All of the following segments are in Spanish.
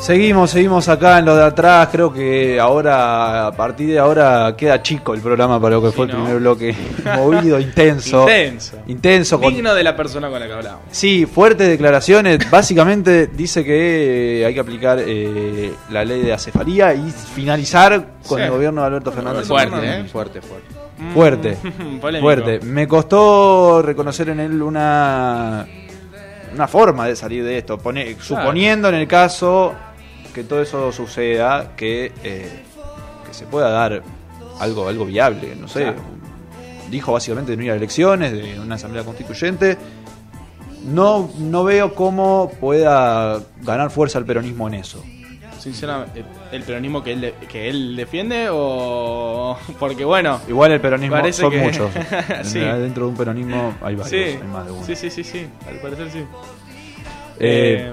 Seguimos, seguimos acá en lo de atrás. Creo que ahora, a partir de ahora, queda chico el programa para lo que Sí, fue el primer bloque. Movido, intenso. Intenso. Intenso. con- Digno de la persona con la que hablamos. Sí, fuertes declaraciones. Básicamente dice que eh, hay que aplicar eh, la ley de acefalía y finalizar con Sí. el gobierno de Alberto Fernández. Fuerte, Fernández. ¿eh? Fuerte, fuerte. Fuerte. Mm, polémico. Fuerte. Me costó reconocer en él una una forma de salir de esto, Pone- suponiendo en el caso que todo eso suceda, que, eh, que se pueda dar algo algo viable, no sé. Claro. Dijo básicamente de no ir a elecciones, de una asamblea constituyente. No, no veo cómo pueda ganar fuerza el peronismo en eso. Sinceramente, ¿el peronismo que él, que él defiende o...? Porque bueno... Igual el peronismo Parece son que- muchos. Sí. Dentro de un peronismo hay varios, Sí, hay más de uno. sí, sí, sí, sí, al parecer sí. Eh,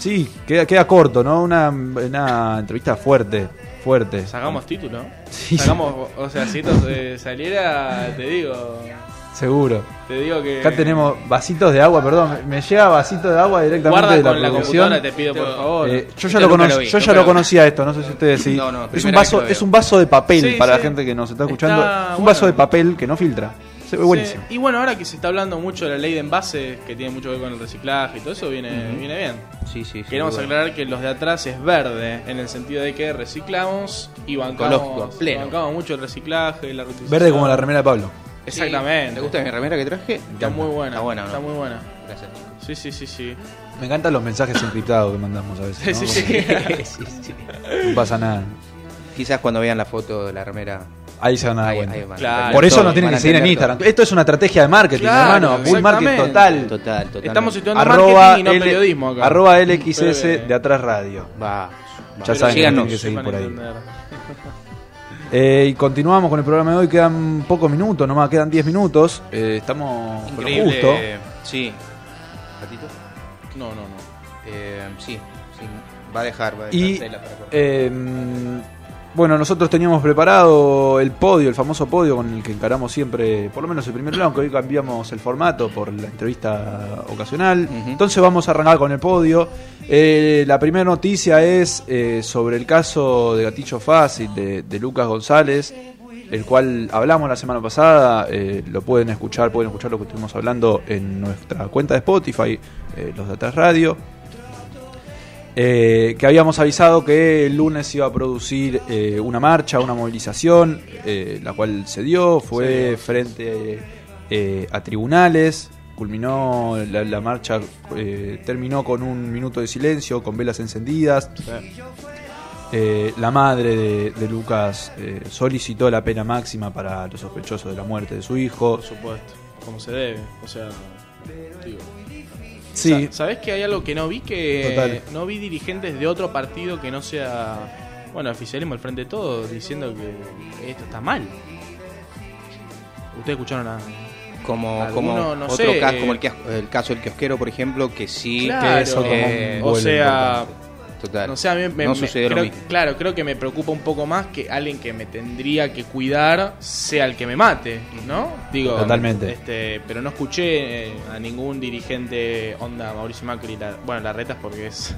Sí, queda, queda corto, ¿no? Una, una entrevista fuerte, fuerte. Sacamos título. Sí. Sacamos, o sea, si esto eh, saliera, te digo, Seguro. te digo que... Acá tenemos vasitos de agua, perdón, me llega vasito de agua directamente Guarda de la con la producción. te pido por favor. Eh, yo ya Este lo, conoc- yo ya lo conocía esto, no sé si ustedes sí. No, no, es un vaso, es un vaso de papel Sí, para sí. la gente que nos está escuchando. Está es un vaso bueno. de papel que no filtra. Se ve Sí, buenísimo. Y bueno, ahora que se está hablando mucho de la ley de envases, que tiene mucho que ver con el reciclaje y todo eso, viene, viene bien. Sí, sí, sí. Queremos bueno. aclarar que los de atrás es verde, en el sentido de que reciclamos y bancamos, pleno. bancamos mucho el reciclaje y la reutilización. Verde como la remera de Pablo. Exactamente. ¿Te gusta mi remera que traje? Está muy buena. Está buena, ¿no? Está muy buena. Gracias, chicos. Sí, sí, sí, sí. Me encantan los mensajes encriptados que mandamos a veces. Sí, ¿no? sí, sí. sí, sí. No pasa nada. Quizás cuando vean la foto de la remera. Ahí se van a dar ahí- cuenta. ahí van a Claro. Por eso todo, nos tienen que seguir en Instagram. Esto es una estrategia de marketing, Claro, hermano. Bull marketing total. todo. Total, total. Estamos situando Arroba, marketing y no L- periodismo acá. arroba LXS de atrás radio. Va. va. Ya saben que tienen que seguir por ahí. Eh, y continuamos con el programa de hoy. Quedan pocos minutos, nomás quedan 10 minutos. Eh, estamos con lo Increíble. justo. Sí. ¿Ratito? No, no, no. Eh, sí, sí. Va a dejar, va a dejar Y tela para bueno, nosotros teníamos preparado el podio, el famoso podio con el que encaramos siempre, por lo menos el primer round, que hoy cambiamos el formato por la entrevista ocasional. Entonces vamos a arrancar con el podio. Eh, la primera noticia es eh, sobre el caso de Gatillo Fácil de, de Lucas González, el cual hablamos la semana pasada. eh, lo pueden escuchar, pueden escuchar lo que estuvimos hablando en nuestra cuenta de Spotify, eh, los de Atrás Radio. Eh, que habíamos avisado que el lunes iba a producir eh, una marcha, una movilización, eh, la cual se dio, fue frente eh, a tribunales, culminó la, la marcha, eh, terminó con un minuto de silencio, con velas encendidas. Eh, la madre de, de Lucas eh, solicitó la pena máxima para los sospechosos de la muerte de su hijo. Por supuesto. Como se debe. O sea, digo. Sí, Sa- ¿Sabés que hay algo que no vi? Que Total. no vi dirigentes de otro partido que no sea, bueno, oficialismo al frente de todo, diciendo que esto está mal. ¿Ustedes escucharon a...? como, alguno, como no otro sé, caso, eh, como el, que- el caso del kiosquero, por ejemplo, que sí. Claro, eso tomó un eh, o sea, Total. no sé, a mí me, No me- sucedió lo creo, mismo. claro, creo que me preocupa un poco más que alguien que me tendría que cuidar sea el que me mate, ¿no? Digo, Totalmente. Este, pero no escuché eh, a ningún dirigente onda Mauricio Macri, la, bueno, la retas porque es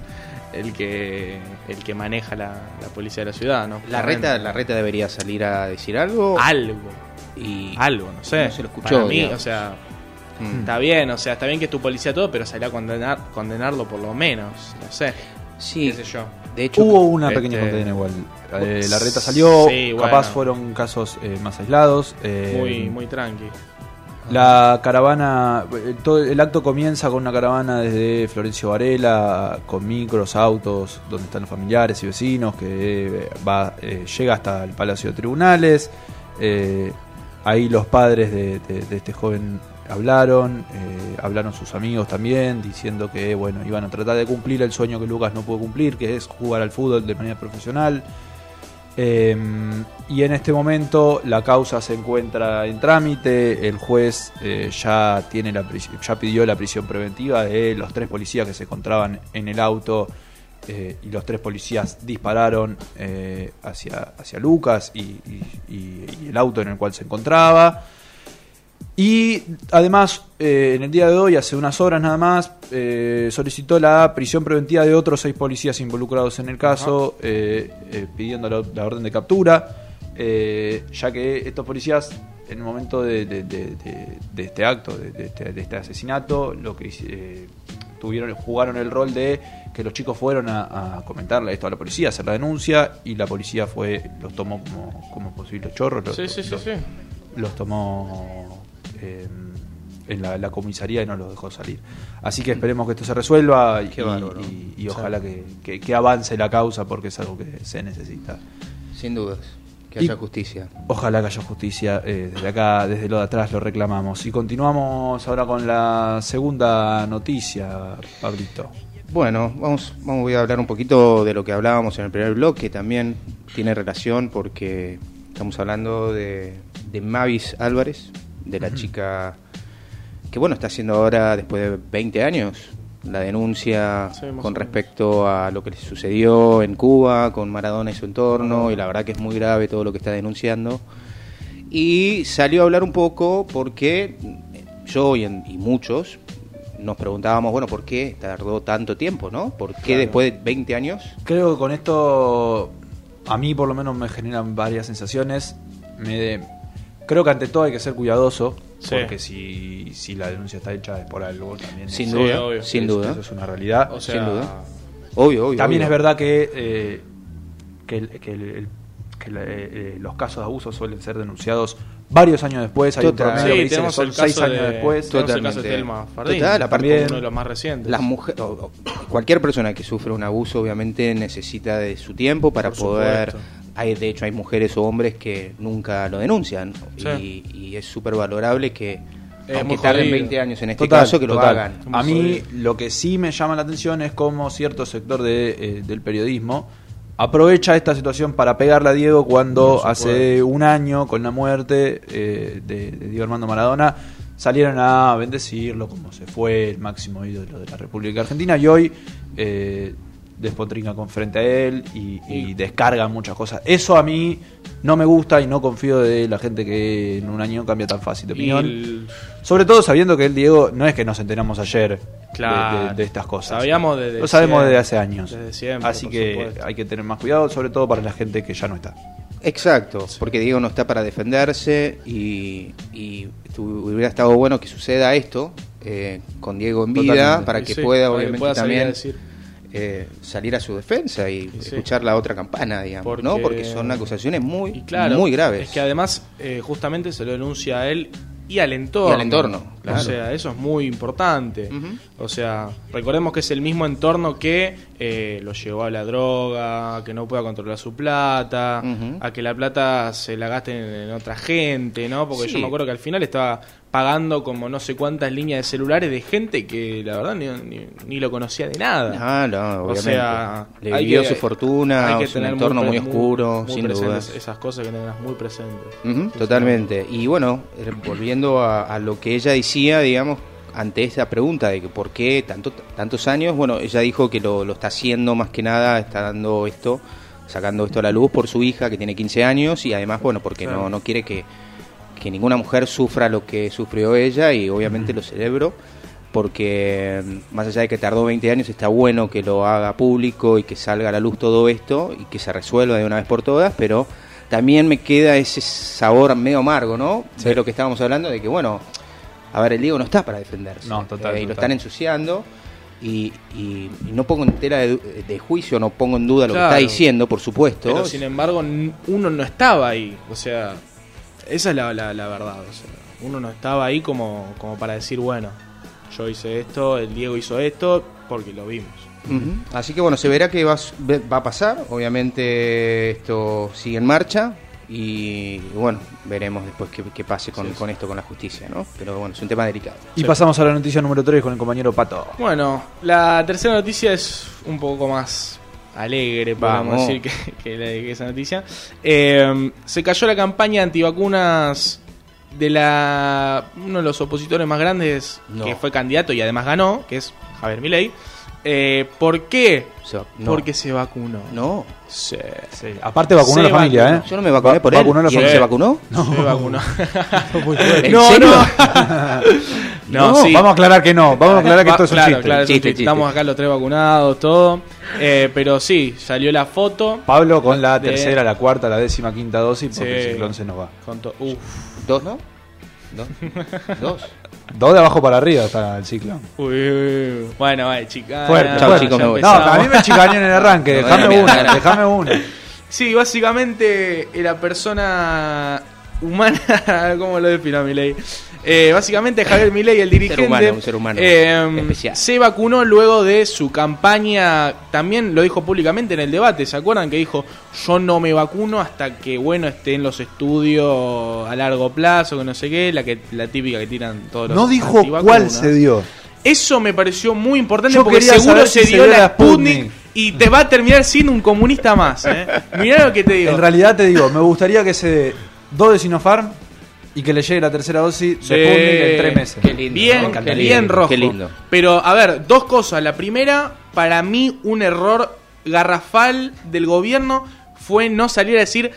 el que el que maneja la, la policía de la ciudad, ¿no? La reta, la reta debería salir a decir algo. algo, y algo, no sé. No se lo escuchó, Para mí, digamos. o sea, Mm. está bien, o sea, está bien que tu policía todo, pero salir a condenar, condenarlo por lo menos, no sé, Sí, qué sé yo. de hecho. Hubo una Este- pequeña condena igual. Eh, la reta salió, Sí, bueno. capaz fueron casos eh, más aislados. eh, Muy, muy tranqui. La caravana, todo el acto comienza con una caravana desde Florencio Varela, con micros, autos, donde están los familiares y vecinos, que va, eh, llega hasta el Palacio de Tribunales. Eh, ahí los padres de, de- de este joven hablaron, eh, hablaron sus amigos también, diciendo que bueno iban a tratar de cumplir el sueño que Lucas no pudo cumplir, que es jugar al fútbol de manera profesional. Eh, y en este momento la causa se encuentra en trámite, el juez eh, ya, tiene la, ya pidió la prisión preventiva de los tres policías que se encontraban en el auto eh, y los tres policías dispararon hacia, hacia Lucas y el auto en el cual se encontraba. Y además, eh, en el día de hoy, hace unas horas nada más, eh, solicitó la prisión preventiva de otros seis policías involucrados en el caso, eh, eh, pidiendo la, la orden de captura, ya que estos policías, en el momento de, de- de- de- de este acto, de, de este, de este asesinato, lo que tuvieron, jugaron el rol de que los chicos fueron a, a comentarle esto a la policía, hacer la denuncia, y la policía fue los tomó como, como posibles chorros. los- Sí, sí, sí, los- sí. los tomó eh, en la, la comisaría y no los dejó salir. Así que esperemos que esto se resuelva y, ojalá que, que- que avance la causa porque es algo que se necesita. Sin dudas. Que Y- haya justicia. Ojalá que haya justicia. eh, desde acá, desde lo de atrás, lo reclamamos. Y continuamos ahora con la segunda noticia, Pablito. Bueno, vamos, vamos voy a hablar un poquito de lo que hablábamos en el primer bloque, también tiene relación porque estamos hablando de, de Mavis Álvarez, de la chica que bueno, está haciendo ahora después de 20 años la denuncia Sí, con respecto a lo que le sucedió en Cuba con Maradona y su entorno y la verdad que es muy grave todo lo que está denunciando y salió a hablar un poco porque yo y, en- y muchos nos preguntábamos, bueno, ¿por qué tardó tanto tiempo, no? ¿Por qué Claro. después de 20 años? Creo que con esto, a mí por lo menos me generan varias sensaciones. Me, creo que ante todo hay que ser cuidadoso, Sí. porque si, si la denuncia está hecha es por algo también. Sin eso- duda, obvio. sin eso- duda. Eso es una realidad. O sea, Sin duda. Obvio, obvio. También obvio. es verdad que, eh, que, el- que el- el- que la- eh, eh, los casos de abuso suelen ser denunciados varios años después. Hay un Total. promedio que dice que son seis años de, después. tenemos el caso de Totalmente. Telma Fardín, Total, aparte- también uno de los más recientes. Las mujeres, cualquier persona que sufre un abuso obviamente necesita de su tiempo para Por poder... supuesto. Hay, de hecho, hay mujeres o hombres que nunca lo denuncian Sí. y, y es súper valorable que, Es aunque tarden jodido. 20 años en este Total, caso, que lo total. hagan. A mí lo que sí me llama la atención es cómo cierto sector de, eh, del periodismo aprovecha esta situación para pegarle a Diego cuando hace un año, con la muerte eh, de, de Diego Armando Maradona, salieron a bendecirlo como se fue el máximo ídolo de la República Argentina y hoy eh, despotringa con frente a él y, y descarga muchas cosas. Eso a mí no me gusta y no confío de la gente que en un año cambia tan fácil de opinión. el- Sobre todo sabiendo que el Diego no es que nos enteramos ayer de- Claro. de, de estas cosas. Sabíamos desde Lo sabemos siempre, desde hace años. desde siempre, Así que supuesto. hay que tener más cuidado, sobre todo para la gente que ya no está. Exacto, porque Diego no está para defenderse y, y tu- hubiera estado bueno que suceda esto eh, con Diego en vida Totalmente. para que sí, pueda para que obviamente pueda salir a también decir. Eh, salir a su defensa y, sí. escuchar la otra campana, digamos, Porque- ¿no? Porque son acusaciones muy, claro, muy graves. Es que además, eh, justamente se lo denuncia a él y al entorno. Y al entorno, claro. O sea, eso es muy importante. O sea, recordemos que es el mismo entorno que eh, lo llevó a la droga, a que no pueda controlar su plata, a que la plata se la gasten en, en otra gente, ¿no? Porque Sí. yo me acuerdo que al final estaba pagando como no sé cuántas líneas de celulares de gente que la verdad ni, ni- ni lo conocía de nada. Ah, no, O sea, Le hay vivió que- su fortuna, hay que un entorno muy, pre- oscuro, muy sin dudas. Esas cosas que tenerlas muy presentes. Totalmente. Y bueno, eh, volviendo a, a lo que ella decía, digamos, ante esa pregunta de que por qué tanto, tantos años, bueno, ella dijo que lo, lo está haciendo más que nada, está dando esto, sacando esto a la luz por su hija que tiene 15 años y además, bueno, porque Claro. no, no quiere que, que ninguna mujer sufra lo que sufrió ella y obviamente lo celebro. Porque mm, más allá de que tardó 20 años, está bueno que lo haga público y que salga a la luz todo esto y que se resuelva de una vez por todas, pero también me queda ese sabor medio amargo, ¿no? Sí. De lo que estábamos hablando, de que bueno, a ver, el Diego no está para defenderse. No, total, Eh, y lo están ensuciando. Y, y- y no pongo en tela de, de juicio, no pongo en duda lo Claro. que está diciendo, por supuesto. Pero sin embargo, uno no estaba ahí. O sea, esa es la, la, la verdad. O sea, uno no estaba ahí como, como para decir, bueno, yo hice esto, el Diego hizo esto, porque lo vimos. Así que bueno, se verá que va, va a pasar. Obviamente esto sigue en marcha. Y bueno, veremos después qué, qué pase con, Sí, sí. con esto, con la justicia, ¿no? Pero bueno, es un tema delicado. Y Sí. pasamos a la noticia número 3 con el compañero Pato. Bueno, la tercera noticia es un poco más alegre, podemos Vamos. decir, que, que la- que esa noticia. Eh, se cayó la campaña antivacunas de la uno de los opositores más grandes No. que fue candidato y además ganó, que es Javier Milei. Eh, ¿Por qué? No. Porque se vacunó. No, Sí. Sí. Aparte vacunó Se a la familia, vacunó. ¿eh? yo no me vacuné Va- por él. vacunó a la ¿Y él familia. se vacunó? Se vacunó. ¿En no, serio? no. No, sí. vamos a aclarar que no. Vamos a aclarar que Va- esto es un chiste. claro, es un Chiste, chiste. chiste. Estamos acá los tres vacunados, todo. Eh, pero sí, salió la foto. Pablo con la De- tercera, la cuarta, la décima, quinta dosis, porque Sí. el ciclón se nos va. Con Uf. ¿Dos, no? ¿Dos? ¿Dos? Dos de abajo para arriba está el ciclón. Uy, uy, uy. Bueno, vale, chicas. Fuerte, Chau, fuerte. me voy. No, a mí me chicaneó en el arranque. Déjame una, déjame una. Sí, básicamente eh, la persona humana, ¿cómo lo defino Milei? Eh, básicamente Javier Milei, el dirigente, humano, un ser humano eh, especial. se vacunó luego de su campaña, también lo dijo públicamente en el debate, ¿se acuerdan? Que dijo, yo no me vacuno hasta que, bueno, esté en los estudios a largo plazo, que no sé qué, la, que, la típica que tiran todos los No dijo cuál se dio. Eso me pareció muy importante Yo porque quería seguro se si se dio la la Sputnik, Sputnik. y te va a terminar siendo un comunista más. ¿eh? Mirá lo que te digo. En realidad te digo, me gustaría que se dé dos de Sinopharm y que le llegue la tercera dosis Sí. de Sputnik en tres meses. Qué lindo, bien, ¿no? Qué bien lindo, rojo. qué lindo. Pero, a ver, dos cosas. La primera, para mí, un error garrafal del gobierno fue no salir a decir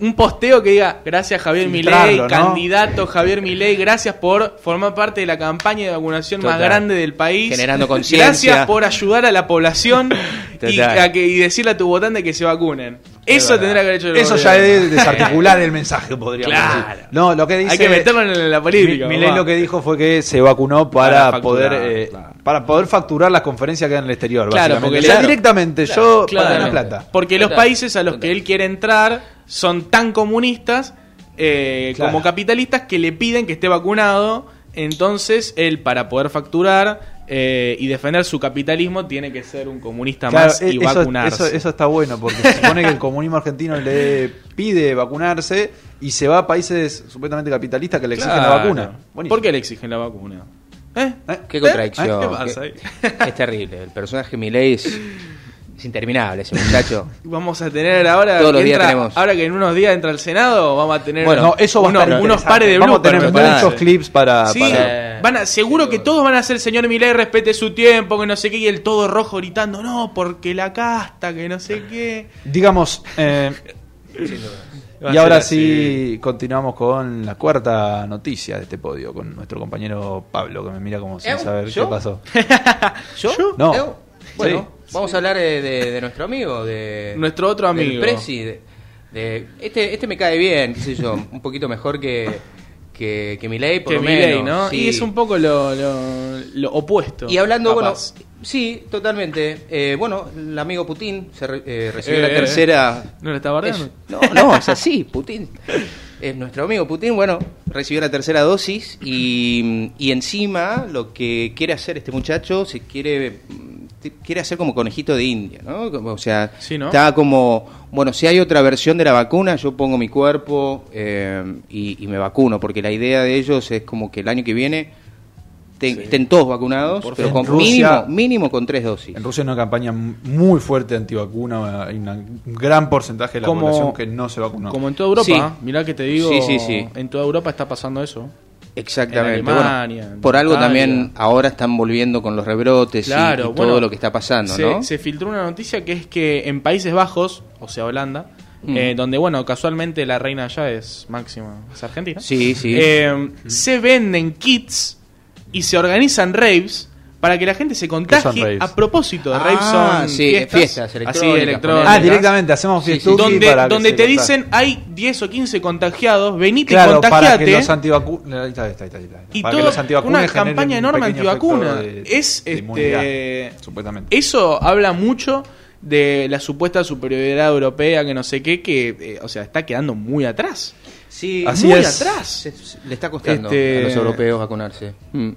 un posteo que diga gracias Javier Milei, candidato Javier Milei, gracias por formar parte de la campaña de vacunación más grande del país. Generando conciencia. Gracias por ayudar a la población y, a que, y decirle a tu votante que se vacunen. Eso verdad. tendría que haber hecho el Eso ya es desarticular el mensaje, podríamos Claro. decir. No, lo que dice. Hay que meterlo en la política. Mi- Milei lo que dijo fue que se vacunó para, Para facturar, poder eh, claro. para poder facturar las conferencias que dan en el exterior. Claro, porque O sea, claro. directamente yo Claro. para la plata. Porque los países a los que él quiere entrar son tan comunistas eh, Claro. como capitalistas que le piden que esté vacunado. Entonces, él, para poder facturar eh, y defender su capitalismo, tiene que ser un comunista Claro, más y e- eso, vacunarse. eso- eso está bueno, porque se supone que el comunismo argentino le pide vacunarse y se va a países supuestamente capitalistas que le exigen la vacuna. Buenísimo. ¿Por qué le exigen la vacuna? ¿Eh? ¿Eh? Qué contradicción. ¿Qué pasa Qué- ahí? Es terrible. El personaje Milei es, es interminable, ese muchacho. Vamos a tener ahora Todos los que días entra- tenemos. ahora que en unos días entra al Senado, vamos a tener Bueno, no, eso va a unos, estar unos interesante. pares de Vamos a tener muchos clips para, Sí, para- van a, seguro que todos van a ser señor Milei, respete su tiempo, que no sé qué, y el todo rojo gritando, no, porque la casta, que no sé qué. digamos eh, y ahora sí continuamos con la cuarta noticia de este podio con nuestro compañero Pablo que me mira como sin saber ¿Yo? qué pasó. ¿Yo? No. ¿Eu? Bueno, Sí. Vamos a hablar de, de- de nuestro amigo, de Nuestro otro del amigo. Prezi, de, de- este, este me cae bien, qué sé yo, un poquito mejor que, que, que Milei, por Que lo Milei, menos. ¿no? sí. Y es un poco lo, lo, lo opuesto. Y hablando, capaz. bueno, sí, totalmente. Eh, bueno, el amigo Putin se re- eh, recibió Eh, la eh, tercera. ¿No lo está bardeando? Es- no, no, es así, Putin. Es nuestro amigo Putin, bueno, recibió la tercera dosis y, y encima lo que quiere hacer este muchacho se quiere quiere hacer como conejito de India, ¿no? O sea, Sí, ¿no? está como, bueno, si hay otra versión de la vacuna, yo pongo mi cuerpo eh, y, y me vacuno, porque la idea de ellos es como que el año que viene estén todos vacunados, Por pero con Rusia- mínimo, mínimo con tres dosis. En Rusia hay una campaña muy fuerte antivacuna, hay una- un gran porcentaje de la Como- población que no se vacunó. Como en toda Europa, Sí. mirá que te digo, Sí, sí, sí. en toda Europa está pasando eso. Exactamente. En Alemania, Bueno, en por algo Italia. también ahora están volviendo con los rebrotes y- Claro, y, todo bueno, lo que está pasando, se, ¿no? se filtró una noticia que es que en Países Bajos, o sea, Holanda, Mm. eh, donde, bueno, casualmente la reina allá es máxima, es argentina. Sí, sí. Eh, se venden kits y se organizan raves para que la gente se contagie a propósito de Ah, raves son sí, fiestas, fiestas así, electrónicas, ah, directamente hacemos Sí, sí. donde, para que donde te dicen hay 10 o 15 contagiados, venite y claro, para contagiate. que los antivacunas y Para que todo los antivacunas una campaña enorme antivacuna. de- es de este supuestamente. eso habla mucho de la supuesta superioridad europea que no sé qué que eh, o sea está quedando muy atrás Sí, Así muy es. atrás se- se- le está costando Este- a los europeos vacunarse. Mm,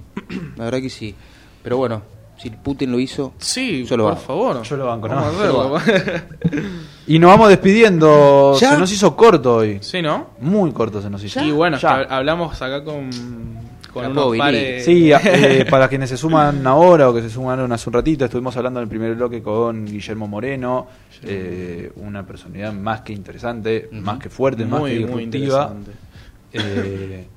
La verdad que sí. Pero bueno, si Putin lo hizo, sí Yo lo por hago. favor Yo lo banco, ¿no? Vamos a verlo. Y nos vamos despidiendo. ¿Ya? Se nos hizo corto hoy. sí no Muy corto se nos hizo. y bueno Ya. hablamos acá con con unos pares Sí, a- eh, para quienes se suman ahora o que se sumaron hace un ratito, estuvimos hablando en el primer bloque con Guillermo Moreno, eh, una personalidad más que interesante, más que fuerte, más muy que muy disruptiva. interesante Eh,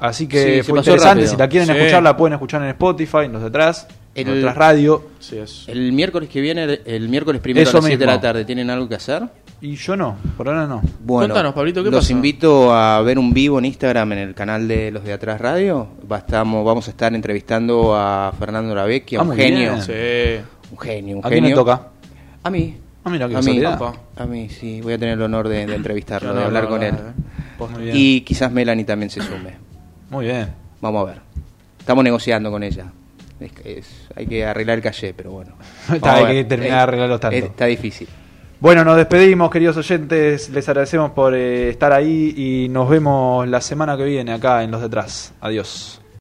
así Sí, que se fue interesante. rápido. Si la quieren Sí. escuchar, la pueden escuchar en Spotify, los detrás. El- Nuestra radio. Sí, es. El miércoles que viene, el miércoles primero Eso a las 7 de la tarde, ¿tienen algo que hacer? Y yo no, por ahora no. Bueno, Contanos, Pablito, ¿qué los pasó? invito a ver un vivo en Instagram en el canal de los de Atrás Radio. Va, estamos, vamos a estar entrevistando a Fernando Ravecchia, Ah, un genio, bien. Sí. un genio, un ¿A quién le genio. toca? A mí. Ah, mira, qué a mí, a mí, sí, voy a tener el honor de, de entrevistarlo, de hablar con él. bien. Y quizás Melanie también se sume. Muy bien. Vamos a ver. Estamos negociando con ella. Es hay que arreglar el calle, pero bueno. Está, hay que terminar de arreglarlo tanto. Está difícil. Bueno, nos despedimos, queridos oyentes. Les agradecemos por eh, estar ahí y nos vemos la semana que viene acá en Los Detrás. Adiós.